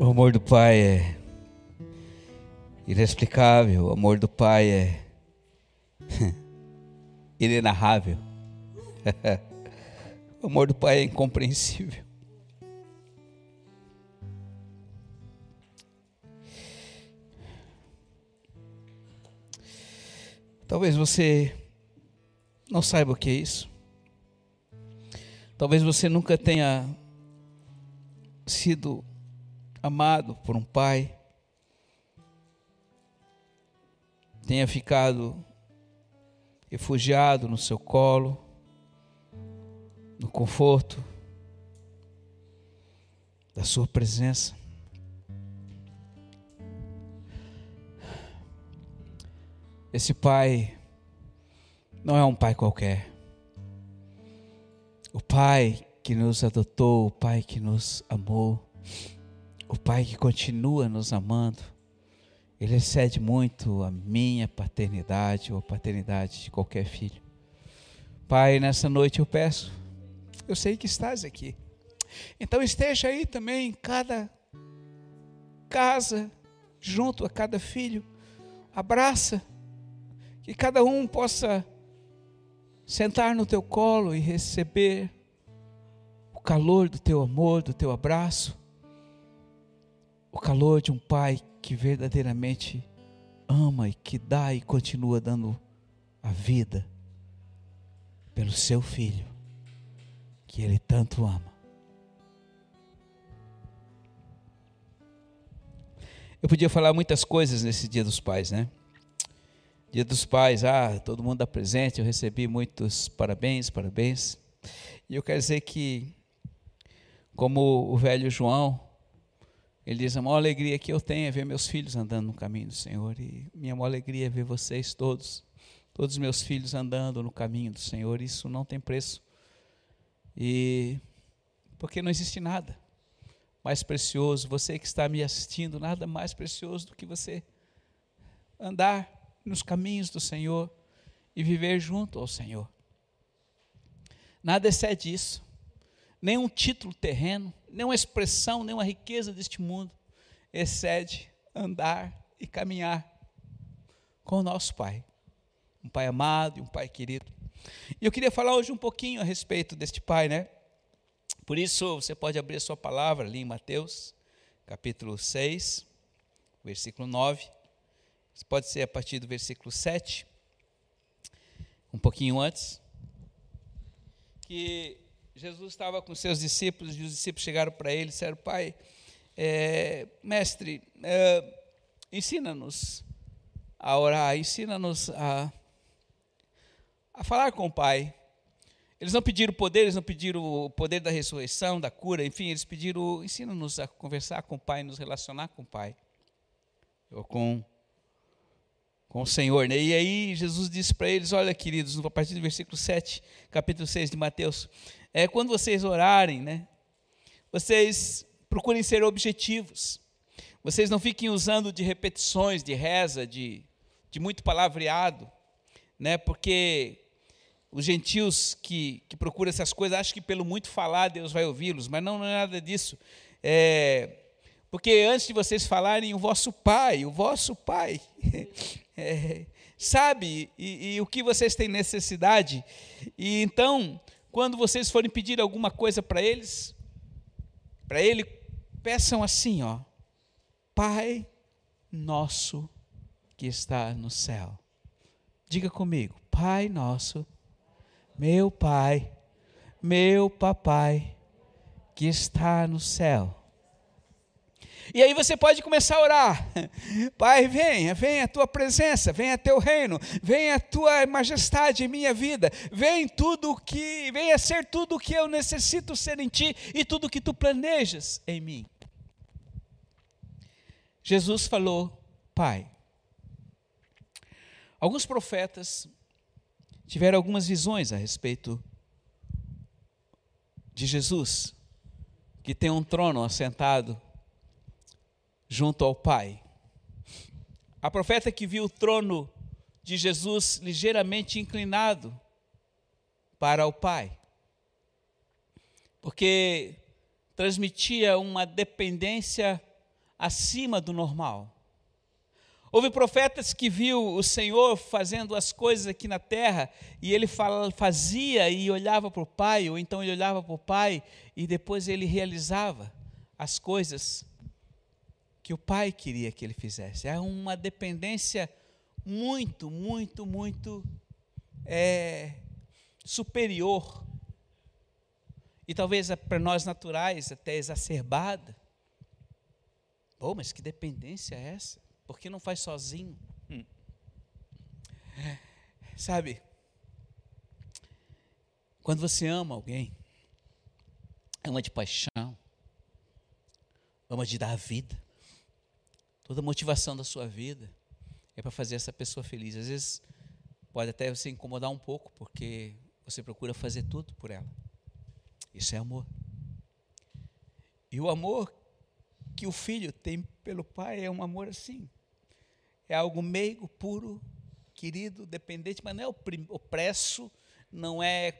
O amor do Pai é inexplicável, o amor do Pai é inenarrável. o amor do Pai é incompreensível. Talvez você não saiba o que é isso. Talvez você nunca tenha sido amado por um pai, tenha ficado refugiado no seu colo, no conforto da sua presença. Esse pai não é um pai qualquer. O pai que nos adotou, o pai que nos amou, o pai que continua nos amando, ele excede muito a minha paternidade ou a paternidade de qualquer filho. Pai, nessa noite eu peço, eu sei que estás aqui. Então esteja aí também em cada casa, junto a cada filho. Abraça, que cada um possa sentar no teu colo e receber o calor do teu amor, do teu abraço, o calor de um pai que verdadeiramente ama e que dá e continua dando a vida pelo seu filho, que ele tanto ama. Eu podia falar muitas coisas nesse Dia dos Pais, né? Dia dos Pais, ah, todo mundo dá presente, eu recebi muitos parabéns, parabéns. E eu quero dizer que, como o velho João, ele diz: a maior alegria que eu tenho é ver meus filhos andando no caminho do Senhor. E minha maior alegria é ver vocês todos, todos meus filhos andando no caminho do Senhor. Isso não tem preço. E porque não existe nada mais precioso, você que está me assistindo, nada mais precioso do que você andar nos caminhos do Senhor e viver junto ao Senhor. Nada excede isso. Nenhum título terreno, nenhuma expressão, nenhuma riqueza deste mundo excede andar e caminhar com o nosso Pai. Um Pai amado e um Pai querido. E eu queria falar hoje um pouquinho a respeito deste Pai, né? Por isso, você pode abrir a sua palavra ali em Mateus, capítulo 6, versículo 9. Pode ser a partir do versículo 7, um pouquinho antes, que Jesus estava com seus discípulos e os discípulos chegaram para ele e disseram: Pai, é, mestre, é, ensina-nos a orar, ensina-nos a, a falar com o Pai. Eles não pediram poder, eles não pediram o poder da ressurreição, da cura, enfim, eles pediram, ensina-nos a conversar com o Pai, nos relacionar com o Pai, ou com com o Senhor. Né? E aí Jesus disse para eles: Olha, queridos, a partir do versículo 7, capítulo 6 de Mateus, é, quando vocês orarem, né, vocês procurem ser objetivos. Vocês não fiquem usando de repetições, de reza, de, de muito palavreado, né, porque os gentios que, que procuram essas coisas acham que pelo muito falar Deus vai ouvi-los, mas não, não é nada disso. É, porque antes de vocês falarem, o vosso Pai, o vosso Pai, é, sabe e, e, o que vocês têm necessidade. E então, quando vocês forem pedir alguma coisa para eles, para Ele, peçam assim, ó, Pai nosso que está no céu. Diga comigo, Pai nosso, meu Pai, meu Papai que está no céu e aí você pode começar a orar. Pai, venha, venha a tua presença, venha teu reino, venha a tua majestade em minha vida, venha tudo que, venha ser tudo o que eu necessito ser em ti e tudo o que tu planejas em mim. Jesus falou, Pai. Alguns profetas tiveram algumas visões a respeito de Jesus, que tem um trono assentado junto ao Pai. A profeta que viu o trono de Jesus ligeiramente inclinado para o Pai, porque transmitia uma dependência acima do normal. Houve profetas que viu o Senhor fazendo as coisas aqui na terra e ele fazia e olhava para o Pai, ou então ele olhava para o Pai e depois ele realizava as coisas que o Pai queria que ele fizesse. É uma dependência muito, muito, muito é, superior e talvez para nós naturais até exacerbada. Pô, mas que dependência é essa? Por que não faz sozinho? Hum. Sabe, quando você ama alguém, ama de paixão, ama de dar a vida, toda a motivação da sua vida é para fazer essa pessoa feliz. Às vezes pode até você incomodar um pouco, porque você procura fazer tudo por ela. Isso é amor. E o amor que o filho tem pelo pai é um amor assim é algo meigo, puro, querido, dependente, mas não é opresso, não é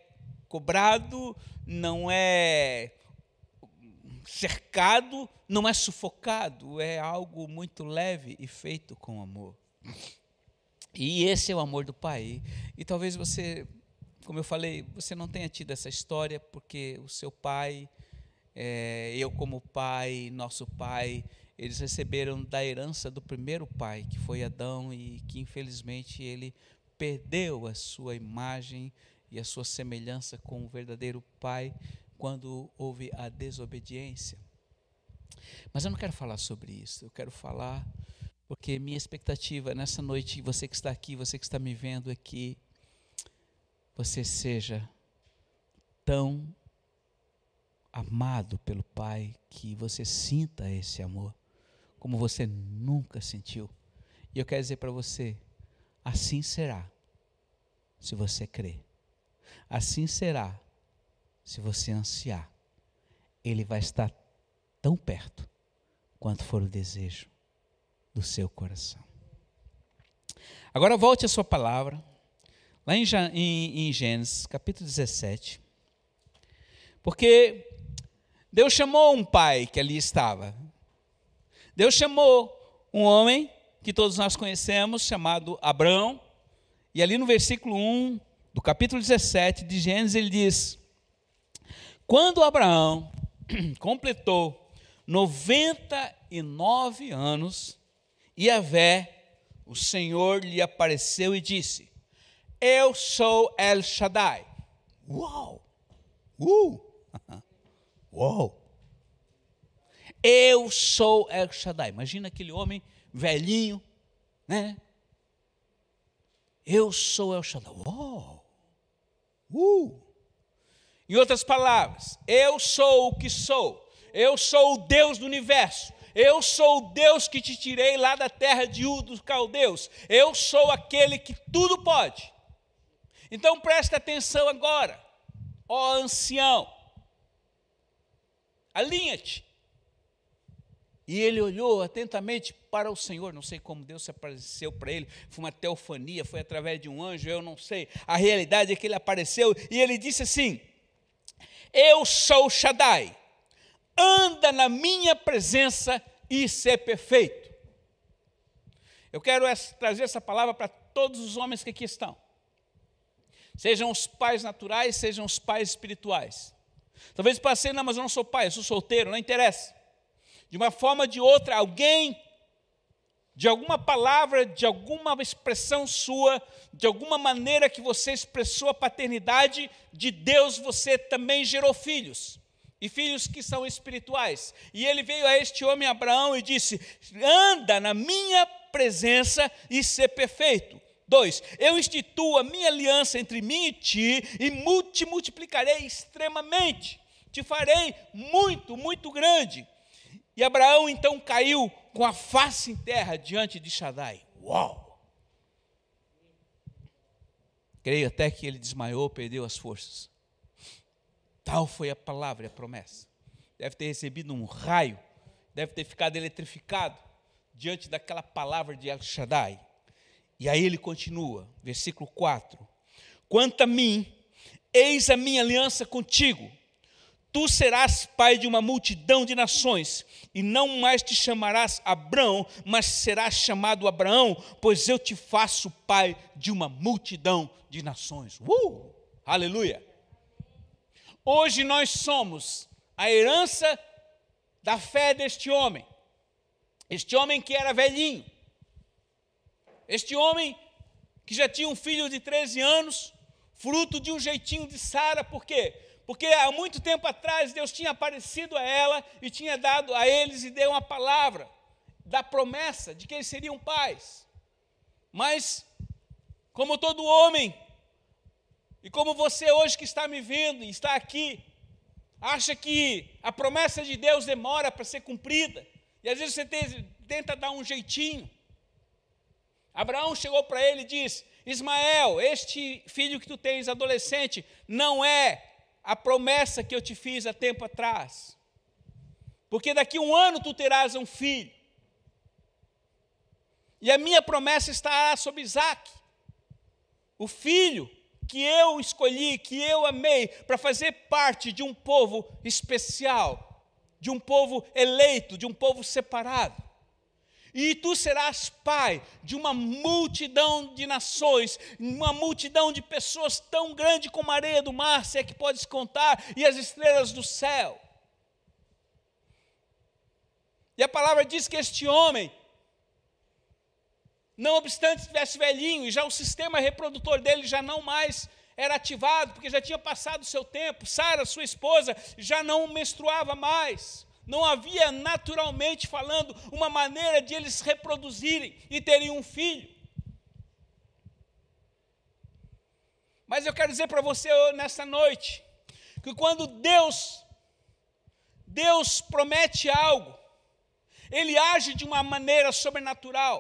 cobrado, não é cercado, não é sufocado, é algo muito leve e feito com amor. E esse é o amor do Pai. E talvez você, como eu falei, você não tenha tido essa história porque o seu pai, é, eu como pai, nosso pai, eles receberam da herança do primeiro pai, que foi Adão, e que infelizmente ele perdeu a sua imagem e a sua semelhança com o verdadeiro pai quando houve a desobediência. Mas eu não quero falar sobre isso, eu quero falar porque minha expectativa nessa noite, você que está aqui, você que está me vendo aqui, você seja tão amado pelo Pai que você sinta esse amor como você nunca sentiu. E eu quero dizer para você: assim será, se você crer. Assim será, se você ansiar. Ele vai estar tão perto quanto for o desejo do seu coração. Agora volte a sua palavra, lá em, em, em Gênesis, capítulo 17. Porque Deus chamou um pai que ali estava, Deus chamou um homem que todos nós conhecemos, chamado Abraão, e ali no versículo 1 do capítulo 17 de Gênesis, ele diz: Quando Abraão completou 99 anos, Yahvé, o Senhor, lhe apareceu e disse: Eu sou El Shaddai. Uau! Uh! Uau! Eu sou El Shaddai. Imagina aquele homem velhinho, né? Eu sou El Shaddai. Uou! Uh! Em outras palavras, eu sou o que sou. Eu sou o Deus do universo. Eu sou o Deus que te tirei lá da terra de U dos caldeus. Eu sou aquele que tudo pode. Então preste atenção agora, ó ancião. Alinha-te. E ele olhou atentamente para o Senhor, não sei como Deus se apareceu para ele, foi uma teofania, foi através de um anjo, eu não sei. A realidade é que ele apareceu e ele disse assim: Eu sou Shaddai, anda na minha presença e ser perfeito. Eu quero trazer essa palavra para todos os homens que aqui estão, sejam os pais naturais, sejam os pais espirituais. Talvez passei, não, mas eu não sou pai, eu sou solteiro, não interessa de uma forma ou de outra, alguém, de alguma palavra, de alguma expressão sua, de alguma maneira que você expressou a paternidade de Deus, você também gerou filhos. E filhos que são espirituais. E ele veio a este homem Abraão e disse: Anda na minha presença e ser perfeito. Dois, eu instituo a minha aliança entre mim e ti e te multiplicarei extremamente. Te farei muito, muito grande. E Abraão então caiu com a face em terra diante de Shaddai. Uau! Creio até que ele desmaiou, perdeu as forças. Tal foi a palavra e a promessa. Deve ter recebido um raio, deve ter ficado eletrificado diante daquela palavra de El Shaddai. E aí ele continua, versículo 4: Quanto a mim, eis a minha aliança contigo Tu serás pai de uma multidão de nações, e não mais te chamarás Abrão, mas serás chamado Abraão, pois eu te faço pai de uma multidão de nações. Uh! Aleluia! Hoje nós somos a herança da fé deste homem, este homem que era velhinho, este homem que já tinha um filho de 13 anos, fruto de um jeitinho de Sara, por quê? Porque há muito tempo atrás Deus tinha aparecido a ela e tinha dado a eles e deu uma palavra da promessa de que eles seriam pais. Mas, como todo homem, e como você hoje que está me vendo e está aqui, acha que a promessa de Deus demora para ser cumprida, e às vezes você tenta dar um jeitinho. Abraão chegou para ele e disse: Ismael, este filho que tu tens, adolescente, não é a promessa que eu te fiz há tempo atrás. Porque daqui um ano tu terás um filho. E a minha promessa estará sobre Isaac, o filho que eu escolhi, que eu amei, para fazer parte de um povo especial, de um povo eleito, de um povo separado. E tu serás pai de uma multidão de nações, uma multidão de pessoas tão grande como a areia do mar, se é que podes contar, e as estrelas do céu. E a palavra diz que este homem, não obstante estivesse velhinho, e já o sistema reprodutor dele já não mais era ativado, porque já tinha passado o seu tempo, Sara, sua esposa, já não menstruava mais não havia naturalmente falando uma maneira de eles reproduzirem e terem um filho. Mas eu quero dizer para você nesta noite que quando Deus Deus promete algo, ele age de uma maneira sobrenatural.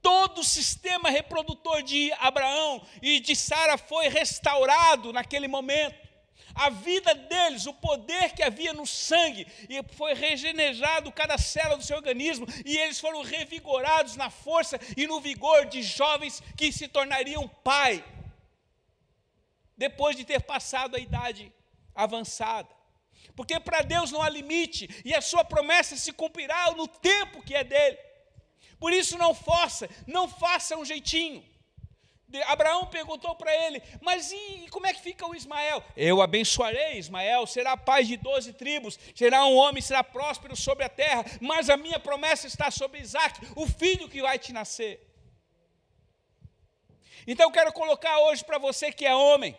Todo o sistema reprodutor de Abraão e de Sara foi restaurado naquele momento a vida deles, o poder que havia no sangue, e foi regenerado cada célula do seu organismo, e eles foram revigorados na força e no vigor de jovens que se tornariam pai, depois de ter passado a idade avançada. Porque para Deus não há limite, e a sua promessa se cumprirá no tempo que é dele. Por isso não força, não faça um jeitinho. Abraão perguntou para ele: Mas e como é que fica o Ismael? Eu abençoarei Ismael, será pai de doze tribos, será um homem, será próspero sobre a terra, mas a minha promessa está sobre Isaac, o filho que vai te nascer. Então eu quero colocar hoje para você que é homem,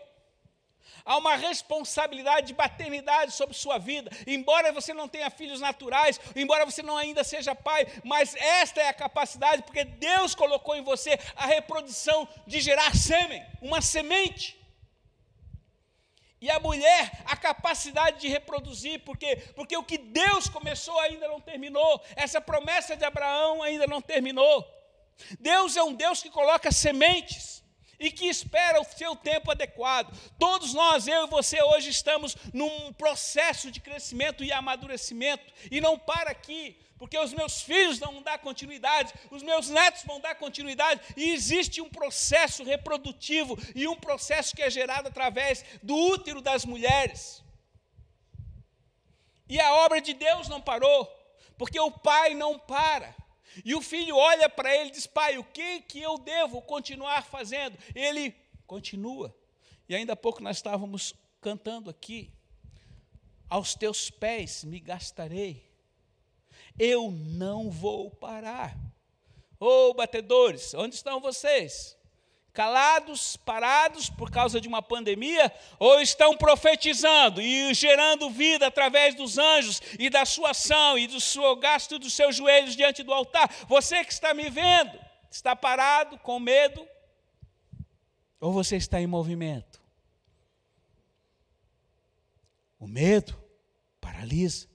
Há uma responsabilidade de paternidade sobre sua vida. Embora você não tenha filhos naturais, embora você não ainda seja pai, mas esta é a capacidade, porque Deus colocou em você a reprodução de gerar sêmen, uma semente. E a mulher, a capacidade de reproduzir, porque, porque o que Deus começou ainda não terminou, essa promessa de Abraão ainda não terminou. Deus é um Deus que coloca sementes e que espera o seu tempo adequado. Todos nós, eu e você, hoje estamos num processo de crescimento e amadurecimento, e não para aqui, porque os meus filhos vão dar continuidade, os meus netos vão dar continuidade, e existe um processo reprodutivo e um processo que é gerado através do útero das mulheres. E a obra de Deus não parou, porque o Pai não para. E o filho olha para ele e diz: Pai, o que, que eu devo continuar fazendo? Ele continua. E ainda há pouco nós estávamos cantando aqui: Aos teus pés me gastarei, eu não vou parar. Ô oh, batedores, onde estão vocês? Calados, parados por causa de uma pandemia, ou estão profetizando e gerando vida através dos anjos e da sua ação e do seu gasto dos seus joelhos diante do altar. Você que está me vendo, está parado com medo, ou você está em movimento? O medo paralisa,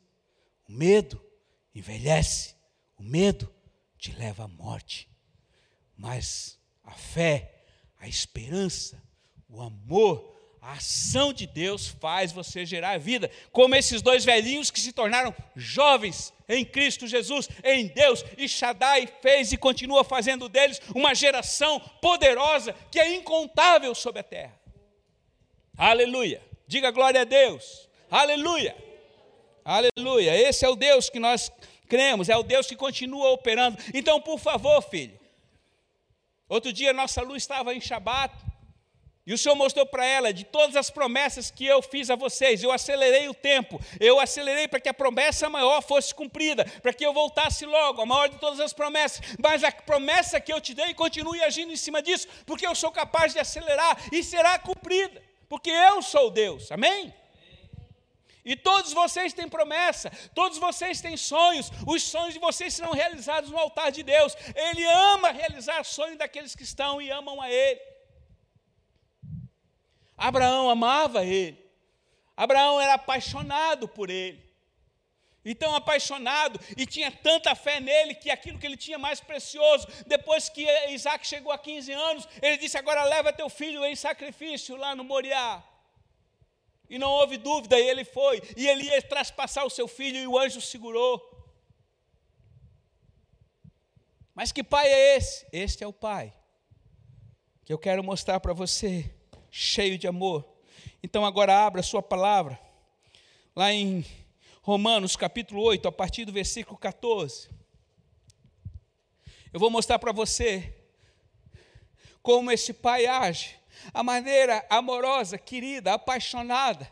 o medo envelhece, o medo te leva à morte, mas a fé a esperança, o amor, a ação de Deus faz você gerar vida, como esses dois velhinhos que se tornaram jovens em Cristo Jesus, em Deus, e Shaddai fez e continua fazendo deles uma geração poderosa que é incontável sobre a terra. Aleluia. Diga glória a Deus. Aleluia. Aleluia. Esse é o Deus que nós cremos, é o Deus que continua operando. Então, por favor, filho. Outro dia nossa luz estava em Shabat, e o Senhor mostrou para ela de todas as promessas que eu fiz a vocês. Eu acelerei o tempo, eu acelerei para que a promessa maior fosse cumprida, para que eu voltasse logo, a maior de todas as promessas. Mas a promessa que eu te dei continue agindo em cima disso, porque eu sou capaz de acelerar e será cumprida, porque eu sou Deus. Amém? E todos vocês têm promessa, todos vocês têm sonhos, os sonhos de vocês serão realizados no altar de Deus. Ele ama realizar sonhos daqueles que estão e amam a Ele. Abraão amava ele. Abraão era apaixonado por ele. Então, apaixonado, e tinha tanta fé nele que aquilo que ele tinha mais precioso, depois que Isaac chegou a 15 anos, ele disse: Agora leva teu filho em sacrifício lá no Moriá. E não houve dúvida, e ele foi, e ele ia traspassar o seu filho, e o anjo segurou. Mas que pai é esse? Este é o pai que eu quero mostrar para você cheio de amor. Então agora abra a sua palavra, lá em Romanos capítulo 8, a partir do versículo 14. Eu vou mostrar para você como esse pai age, a maneira amorosa, querida, apaixonada,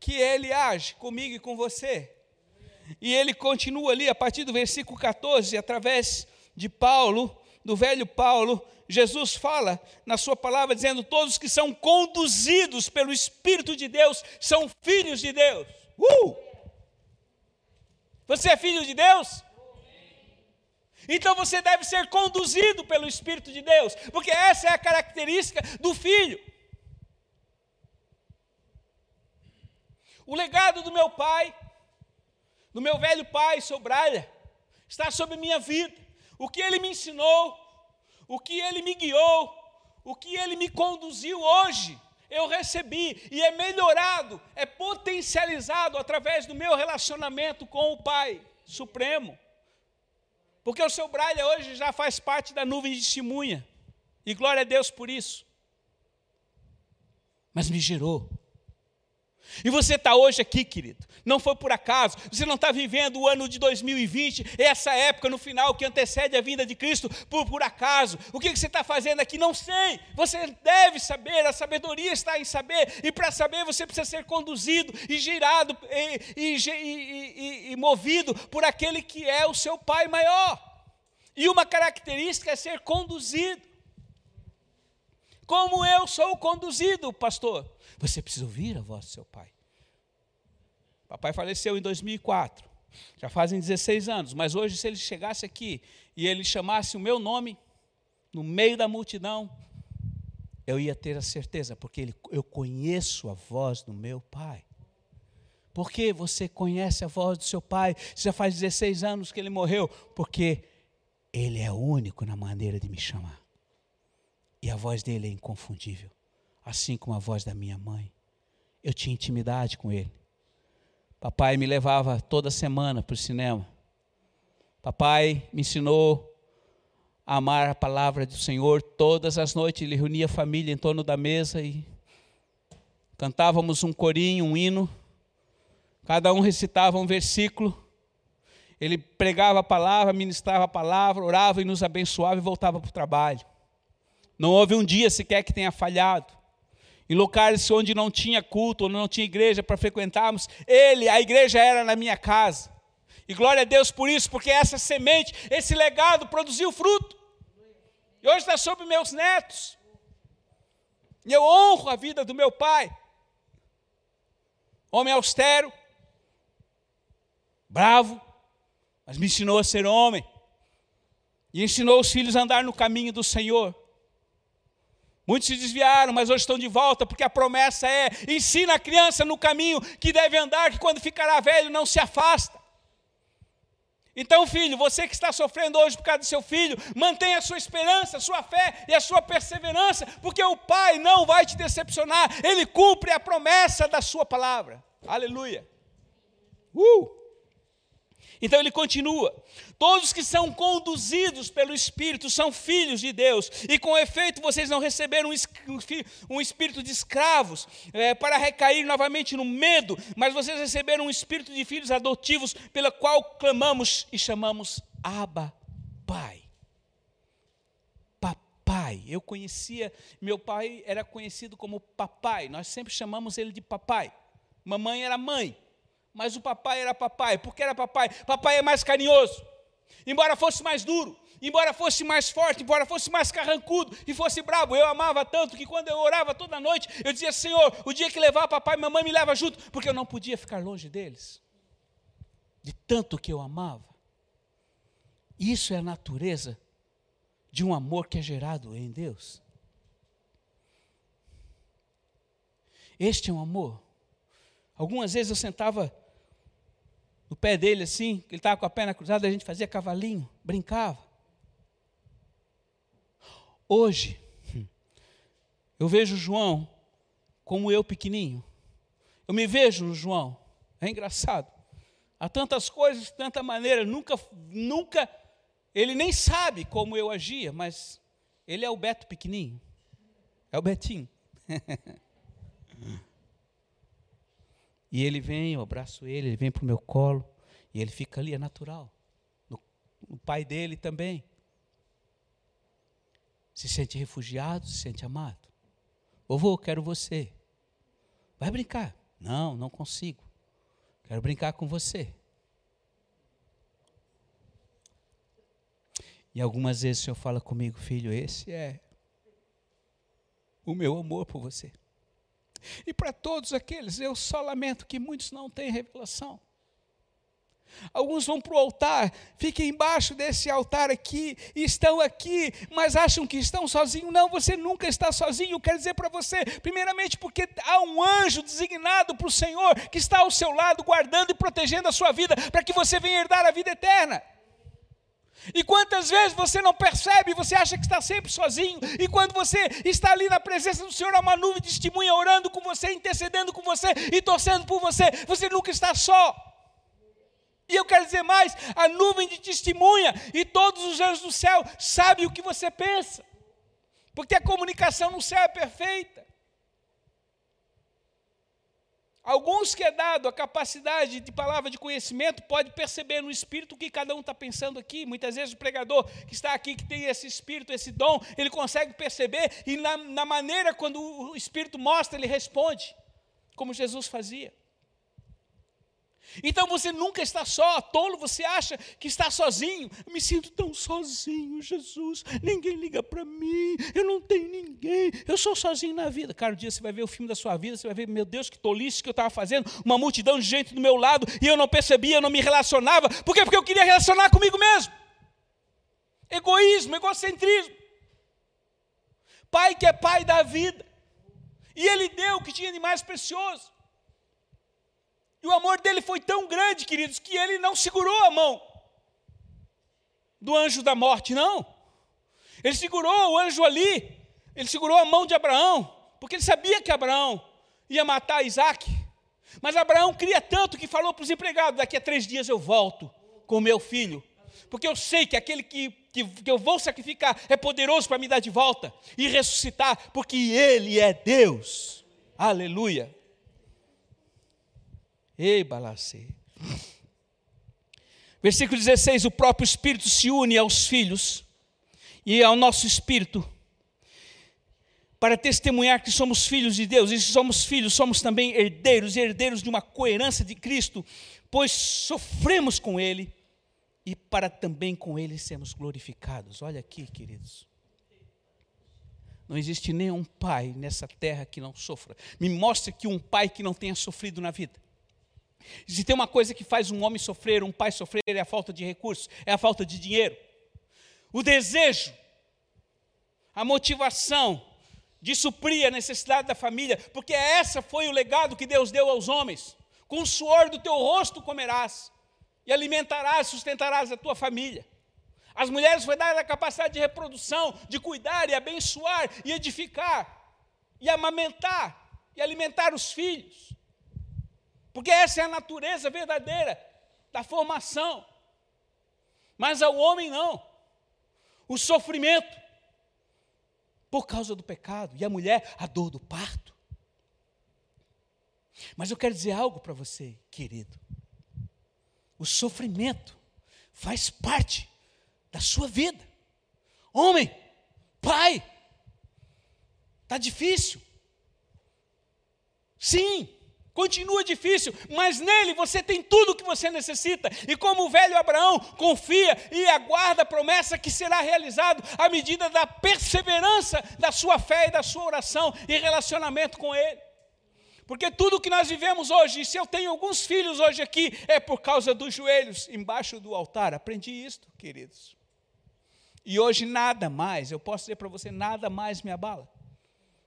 que ele age comigo e com você. E ele continua ali a partir do versículo 14, através de Paulo, do velho Paulo, Jesus fala na sua palavra dizendo: todos que são conduzidos pelo Espírito de Deus são filhos de Deus. Uh! Você é filho de Deus? Então você deve ser conduzido pelo Espírito de Deus, porque essa é a característica do filho. O legado do meu pai, do meu velho pai, seu Braga, está sobre minha vida. O que ele me ensinou, o que ele me guiou, o que ele me conduziu hoje, eu recebi e é melhorado, é potencializado através do meu relacionamento com o Pai Supremo. Porque o seu Braille hoje já faz parte da nuvem de testemunha, e glória a Deus por isso. Mas me gerou e você está hoje aqui, querido, não foi por acaso, você não está vivendo o ano de 2020, essa época no final que antecede a vinda de Cristo, por, por acaso. O que, que você está fazendo aqui? Não sei. Você deve saber, a sabedoria está em saber, e para saber você precisa ser conduzido e girado e, e, e, e movido por aquele que é o seu Pai maior. E uma característica é ser conduzido. Como eu sou conduzido, pastor? Você precisa ouvir a voz do seu pai. Papai faleceu em 2004. Já fazem 16 anos, mas hoje se ele chegasse aqui e ele chamasse o meu nome no meio da multidão, eu ia ter a certeza, porque ele, eu conheço a voz do meu pai. Porque você conhece a voz do seu pai? Já faz 16 anos que ele morreu, porque ele é único na maneira de me chamar. E a voz dele é inconfundível, assim como a voz da minha mãe. Eu tinha intimidade com ele. Papai me levava toda semana para o cinema. Papai me ensinou a amar a palavra do Senhor. Todas as noites ele reunia a família em torno da mesa e cantávamos um corinho, um hino. Cada um recitava um versículo. Ele pregava a palavra, ministrava a palavra, orava e nos abençoava e voltava para o trabalho. Não houve um dia sequer que tenha falhado. Em locais onde não tinha culto, onde não tinha igreja para frequentarmos, ele, a igreja era na minha casa. E glória a Deus por isso, porque essa semente, esse legado produziu fruto. E hoje está sobre meus netos. E eu honro a vida do meu pai. Homem austero, bravo, mas me ensinou a ser homem. E ensinou os filhos a andar no caminho do Senhor. Muitos se desviaram, mas hoje estão de volta, porque a promessa é: ensina a criança no caminho que deve andar, que quando ficará velho não se afasta. Então, filho, você que está sofrendo hoje por causa do seu filho, mantenha a sua esperança, a sua fé e a sua perseverança, porque o Pai não vai te decepcionar, Ele cumpre a promessa da sua palavra. Aleluia. Uh! Então ele continua: Todos que são conduzidos pelo Espírito são filhos de Deus, e com efeito vocês não receberam um espírito de escravos é, para recair novamente no medo, mas vocês receberam um espírito de filhos adotivos, pela qual clamamos e chamamos Abba, Pai. Papai, eu conhecia, meu pai era conhecido como papai, nós sempre chamamos ele de papai. Mamãe era mãe mas o papai era papai. Por que era papai? Papai é mais carinhoso. Embora fosse mais duro, embora fosse mais forte, embora fosse mais carrancudo e fosse brabo, eu amava tanto que quando eu orava toda noite, eu dizia: Senhor, o dia que levar papai e mamãe me leva junto, porque eu não podia ficar longe deles, de tanto que eu amava. Isso é a natureza de um amor que é gerado em Deus. Este é um amor. Algumas vezes eu sentava no pé dele assim, ele estava com a perna cruzada, a gente fazia cavalinho, brincava. Hoje, eu vejo João como eu pequenininho. Eu me vejo no João. É engraçado. Há tantas coisas, tanta maneira, nunca, nunca, ele nem sabe como eu agia, mas ele é o Beto pequenininho. É o Betinho. E ele vem, eu abraço ele, ele vem para o meu colo, e ele fica ali, é natural. o pai dele também. Se sente refugiado, se sente amado. Vovô, quero você. Vai brincar. Não, não consigo. Quero brincar com você. E algumas vezes o Senhor fala comigo, filho, esse é o meu amor por você. E para todos aqueles, eu só lamento que muitos não têm revelação. Alguns vão para o altar, ficam embaixo desse altar aqui, e estão aqui, mas acham que estão sozinhos. Não, você nunca está sozinho. Eu quero dizer para você, primeiramente, porque há um anjo designado para o Senhor que está ao seu lado, guardando e protegendo a sua vida, para que você venha herdar a vida eterna. E quantas vezes você não percebe, você acha que está sempre sozinho, e quando você está ali na presença do Senhor, há uma nuvem de testemunha orando com você, intercedendo com você e torcendo por você, você nunca está só. E eu quero dizer mais: a nuvem de testemunha e todos os anjos do céu sabem o que você pensa, porque a comunicação no céu é perfeita. Alguns que é dado a capacidade de palavra de conhecimento pode perceber no espírito o que cada um está pensando aqui. Muitas vezes o pregador que está aqui, que tem esse espírito, esse dom, ele consegue perceber e na, na maneira quando o espírito mostra, ele responde, como Jesus fazia. Então você nunca está só, tolo, você acha que está sozinho. Eu me sinto tão sozinho, Jesus. Ninguém liga para mim, eu não tenho ninguém, eu sou sozinho na vida. Cara, um dia você vai ver o filme da sua vida, você vai ver, meu Deus, que tolice que eu estava fazendo, uma multidão de gente do meu lado e eu não percebia, eu não me relacionava. Por quê? Porque eu queria relacionar comigo mesmo. Egoísmo, egocentrismo. Pai que é pai da vida. E ele deu o que tinha de mais precioso. E o amor dele foi tão grande, queridos, que ele não segurou a mão do anjo da morte, não. Ele segurou o anjo ali, ele segurou a mão de Abraão, porque ele sabia que Abraão ia matar Isaac. Mas Abraão cria tanto que falou para os empregados: daqui a três dias eu volto com meu filho, porque eu sei que aquele que, que, que eu vou sacrificar é poderoso para me dar de volta e ressuscitar, porque ele é Deus. Aleluia. Ei, balacê. Versículo 16: O próprio Espírito se une aos filhos e ao nosso espírito para testemunhar que somos filhos de Deus, e se somos filhos, somos também herdeiros, e herdeiros de uma coerência de Cristo, pois sofremos com Ele, e para também com Ele sermos glorificados. Olha aqui, queridos. Não existe nenhum pai nessa terra que não sofra. Me mostre que um pai que não tenha sofrido na vida. Se tem uma coisa que faz um homem sofrer, um pai sofrer, é a falta de recursos, é a falta de dinheiro. O desejo, a motivação de suprir a necessidade da família, porque essa foi o legado que Deus deu aos homens. Com o suor do teu rosto comerás, e alimentarás, sustentarás a tua família. As mulheres foi dar a capacidade de reprodução, de cuidar e abençoar e edificar, e amamentar e alimentar os filhos. Porque essa é a natureza verdadeira da formação. Mas ao homem não. O sofrimento por causa do pecado. E a mulher, a dor do parto. Mas eu quero dizer algo para você, querido. O sofrimento faz parte da sua vida. Homem, pai, está difícil. Sim, continua difícil, mas nele você tem tudo o que você necessita. E como o velho Abraão confia e aguarda a promessa que será realizado à medida da perseverança da sua fé e da sua oração e relacionamento com ele. Porque tudo que nós vivemos hoje, e se eu tenho alguns filhos hoje aqui, é por causa dos joelhos embaixo do altar. Aprendi isto, queridos. E hoje nada mais, eu posso dizer para você, nada mais me abala.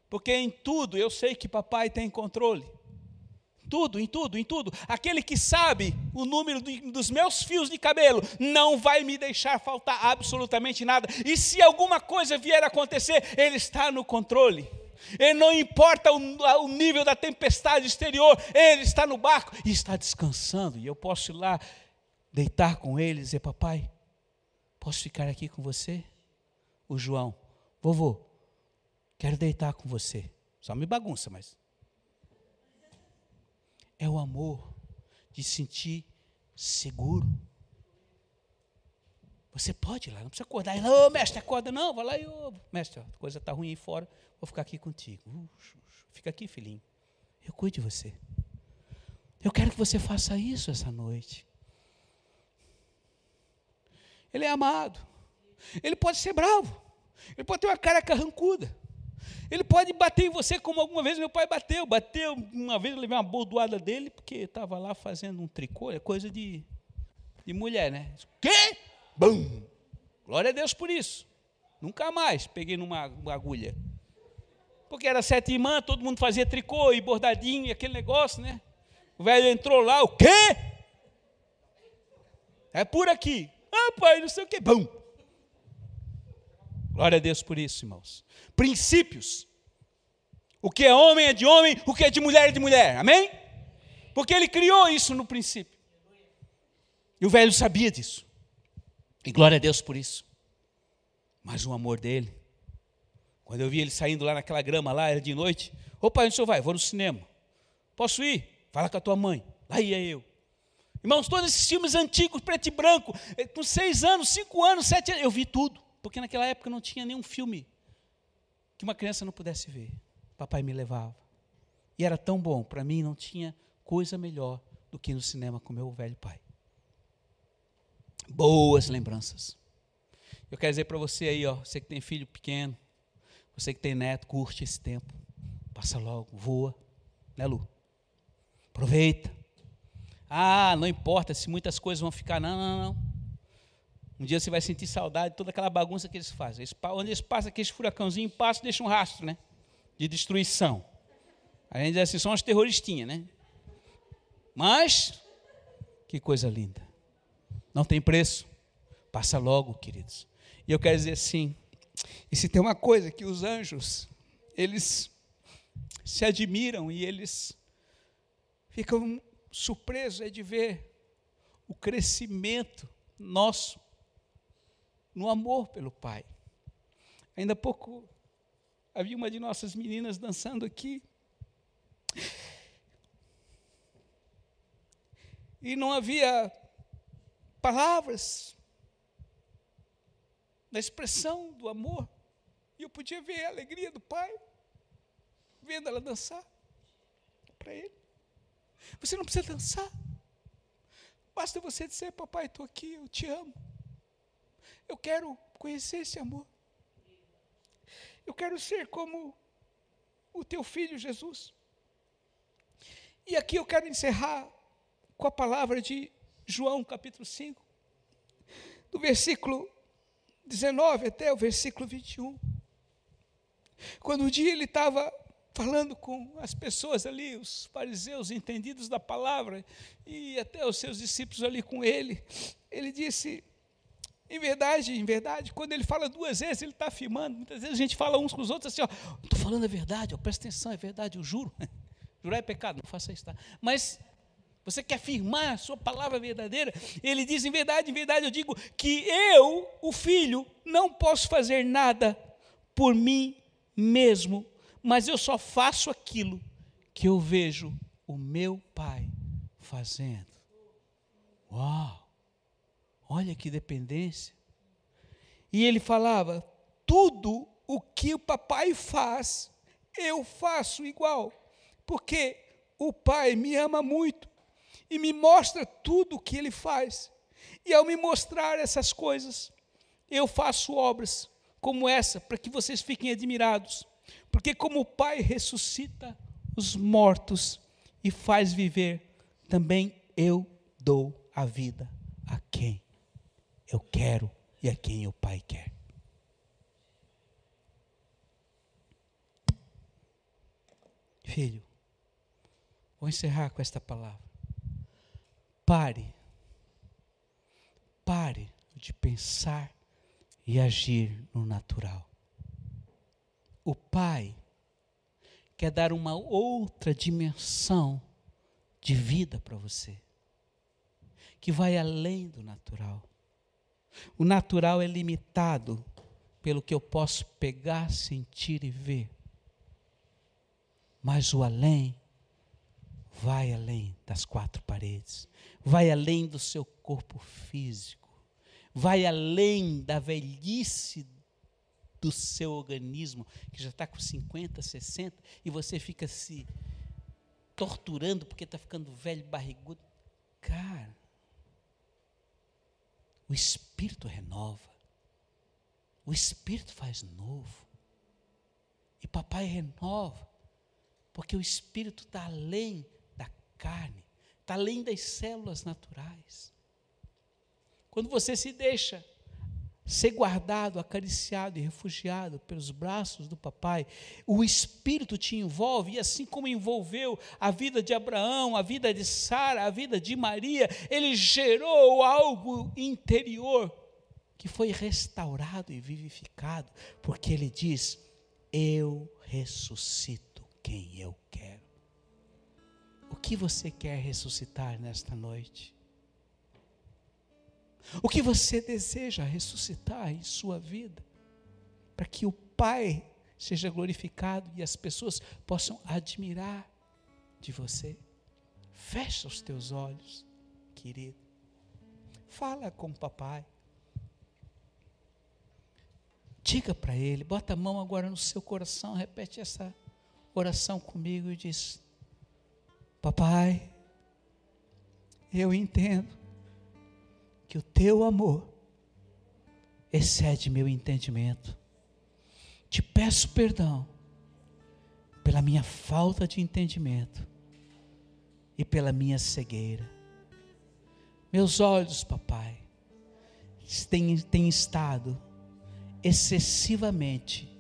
Porque em tudo eu sei que papai tem controle. Tudo, em tudo, em tudo. Aquele que sabe o número dos meus fios de cabelo não vai me deixar faltar absolutamente nada. E se alguma coisa vier a acontecer, ele está no controle. E não importa o, o, nível da tempestade exterior, ele está no barco e está descansando. E eu posso ir lá deitar com ele e dizer: Papai, posso ficar aqui com você? O João, vovô, Quero deitar com você. Só me bagunça, mas. É o amor de sentir seguro. Você pode ir lá, não precisa acordar. Ô, oh, mestre, acorda. Não, vai lá e, oh, mestre, a coisa está ruim aí fora, vou ficar aqui contigo. fica aqui, filhinho. Eu cuido de você. Eu quero que você faça isso essa noite. Ele é amado. Ele pode ser bravo. Ele pode ter uma cara carrancuda. Ele pode bater em você como alguma vez meu pai bateu. Bateu, uma vez eu levei uma bordoada dele, porque estava lá fazendo um tricô, é coisa de, de mulher, né? Quê? Bum! Glória a Deus por isso. Nunca mais peguei numa agulha. Porque era sete irmãs, todo mundo fazia tricô e bordadinho e aquele negócio, né? O velho entrou lá, o quê? É por aqui. Ah, pai, não sei o quê. Bum! Glória a Deus por isso, irmãos. Princípios. O que é homem é de homem, o que é de mulher é de mulher. Amém? Porque ele criou isso no princípio. E o velho sabia disso. E glória a Deus por isso. Mas o amor dele. Quando eu vi ele saindo lá naquela grama lá, era de noite. Ô pai, onde o senhor vai? Vou no cinema. Posso ir? Fala com a tua mãe. Lá ia eu. Irmãos, todos esses filmes antigos, preto e branco, eh, com seis anos, cinco anos, sete anos, eu vi tudo. Porque naquela época não tinha nenhum filme que uma criança não pudesse ver. Papai me levava. E era tão bom, para mim não tinha coisa melhor do que ir no cinema com meu velho pai. Boas lembranças. Eu quero dizer para você aí, ó, você que tem filho pequeno, você que tem neto, curte esse tempo. Passa logo, voa, né, Lu? Aproveita. Ah, não importa se muitas coisas vão ficar, não, não, não. Um dia você vai sentir saudade de toda aquela bagunça que eles fazem. Eles, onde eles passam, aqueles furacãozinho passam, deixam um rastro, né? De destruição. A gente diz assim, são as terroristinhas, né? Mas, que coisa linda. Não tem preço. Passa logo, queridos. E eu quero dizer assim, e se tem uma coisa que os anjos, eles se admiram e eles ficam surpresos é de ver o crescimento nosso no amor pelo Pai. Ainda há pouco havia uma de nossas meninas dançando aqui. E não havia palavras na expressão do amor. E eu podia ver a alegria do pai, vendo ela dançar para ele. Você não precisa dançar. Basta você dizer, papai, estou aqui, eu te amo. Eu quero conhecer esse amor. Eu quero ser como o teu filho Jesus. E aqui eu quero encerrar com a palavra de João, capítulo 5, do versículo 19 até o versículo 21. Quando um dia ele estava falando com as pessoas ali, os fariseus entendidos da palavra, e até os seus discípulos ali com ele, ele disse: em verdade, em verdade, quando ele fala duas vezes, ele está afirmando. Muitas vezes a gente fala uns com os outros assim, ó, estou falando a verdade, ó, presta atenção, é verdade, eu juro. Jurar é pecado, não faça isso, tá? Mas Você quer firmar a sua palavra verdadeira? Ele diz: em verdade, em verdade, eu digo que eu, o filho, não posso fazer nada por mim mesmo, mas eu só faço aquilo que eu vejo o meu pai fazendo. Uau! Olha que dependência. E ele falava: tudo o que o papai faz, eu faço igual, porque o pai me ama muito e me mostra tudo o que ele faz. E ao me mostrar essas coisas, eu faço obras como essa, para que vocês fiquem admirados. Porque, como o Pai ressuscita os mortos e faz viver, também eu dou a vida a quem eu quero e a quem o Pai quer. Filho, vou encerrar com esta palavra. Pare, pare de pensar e agir no natural. O Pai quer dar uma outra dimensão de vida para você, que vai além do natural. O natural é limitado pelo que eu posso pegar, sentir e ver. Mas o além vai além das quatro paredes, vai além do seu corpo físico, vai além da velhice do seu organismo, que já está com 50, 60, e você fica se torturando porque está ficando velho, barrigudo. Cara, o Espírito renova, o Espírito faz novo, e papai renova, porque o Espírito está além carne, está além das células naturais. Quando você se deixa ser guardado, acariciado e refugiado pelos braços do papai, o Espírito te envolve, e assim como envolveu a vida de Abraão, a vida de Sara, a vida de Maria, ele gerou algo interior que foi restaurado e vivificado, porque ele diz: Eu ressuscito quem eu quero. O que você quer ressuscitar nesta noite? O que você deseja ressuscitar em sua vida? Para que o Pai seja glorificado e as pessoas possam admirar de você. Fecha os teus olhos, querido. Fala com o papai. Diga para ele, bota a mão agora no seu coração, repete essa oração comigo e diz: Papai, eu entendo que o teu amor excede meu entendimento. Te peço perdão pela minha falta de entendimento e pela minha cegueira. Meus olhos, papai, têm, têm estado excessivamente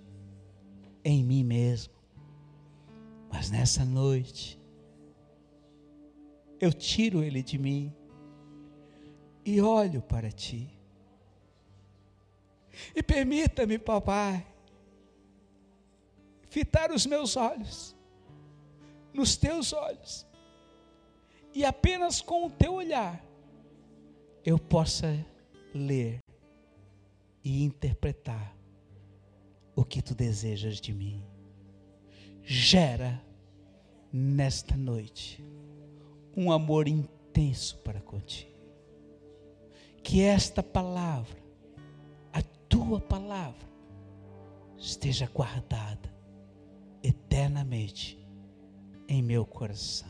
em mim mesmo. Mas nessa noite, eu tiro ele de mim e olho para ti. E permita-me, papai, fitar os meus olhos nos teus olhos, e apenas com o teu olhar eu possa ler e interpretar o que tu desejas de mim. Gera nesta noite um amor intenso para contigo. Que esta palavra, a tua palavra, esteja guardada eternamente em meu coração.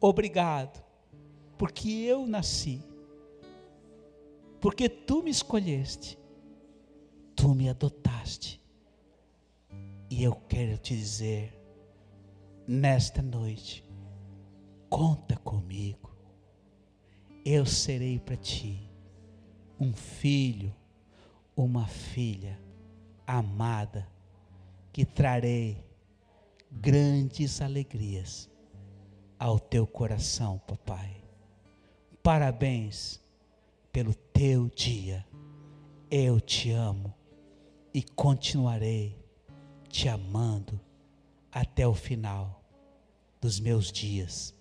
Obrigado, porque eu nasci, porque tu me escolheste, tu me adotaste, e eu quero te dizer, nesta noite, conta comigo. Eu serei para ti um filho, uma filha amada, que trarei grandes alegrias ao teu coração, papai. Parabéns pelo teu dia. Eu te amo e continuarei te amando até o final dos meus dias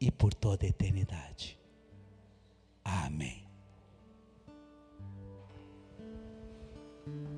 e por toda a eternidade. Amém. Thank you.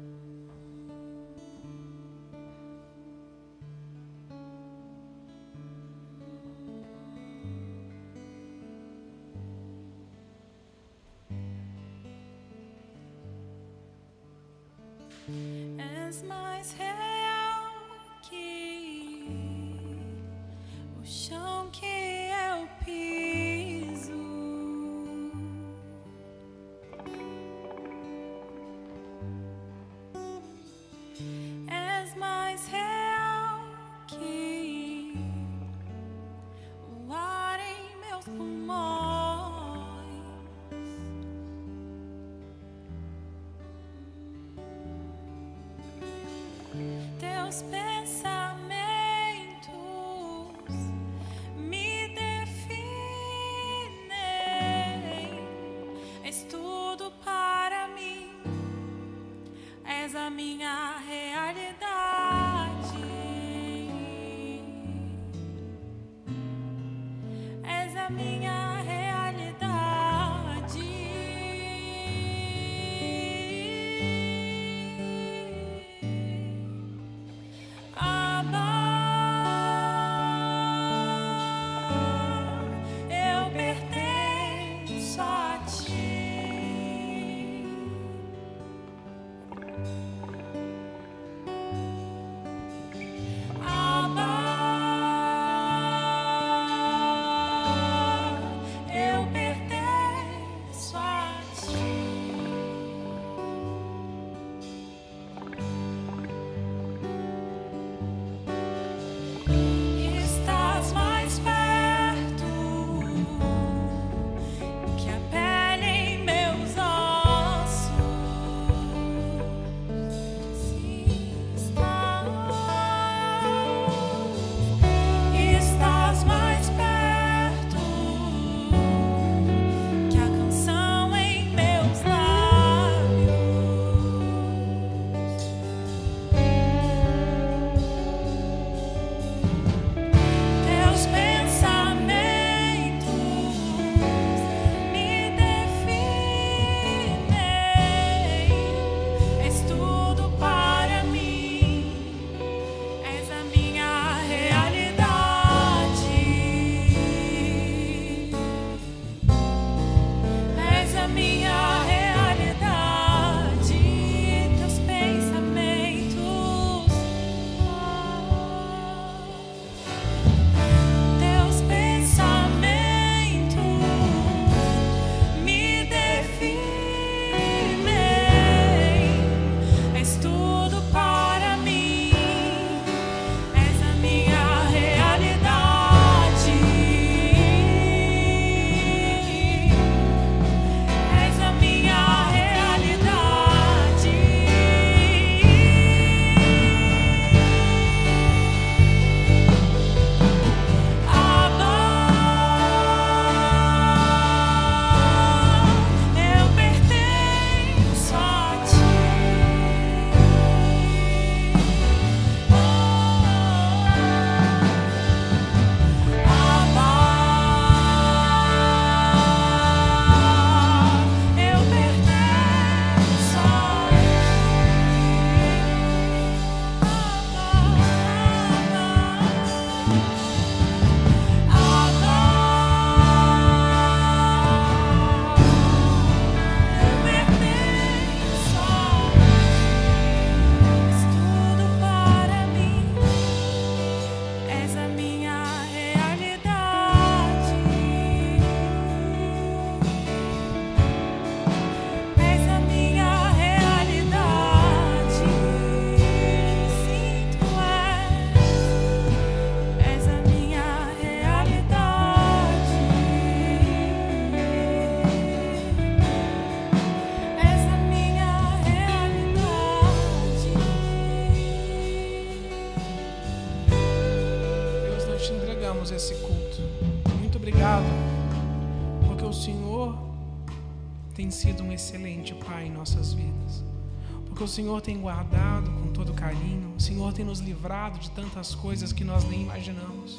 Porque o Senhor tem guardado com todo carinho, o Senhor tem nos livrado de tantas coisas que nós nem imaginamos.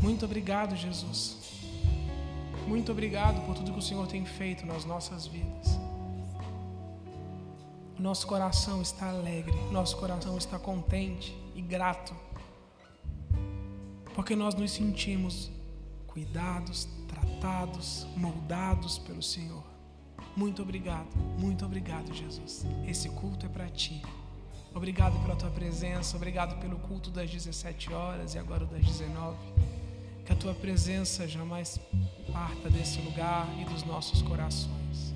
Muito obrigado, Jesus. Muito obrigado por tudo que o Senhor tem feito nas nossas vidas. Nosso coração está alegre, nosso coração está contente e grato, porque nós nos sentimos cuidados, tratados, moldados pelo Senhor. Muito obrigado, muito obrigado, Jesus. Esse culto é para ti. Obrigado pela tua presença, obrigado pelo culto das 17 horas e agora das 19. Que a tua presença jamais parta desse lugar e dos nossos corações.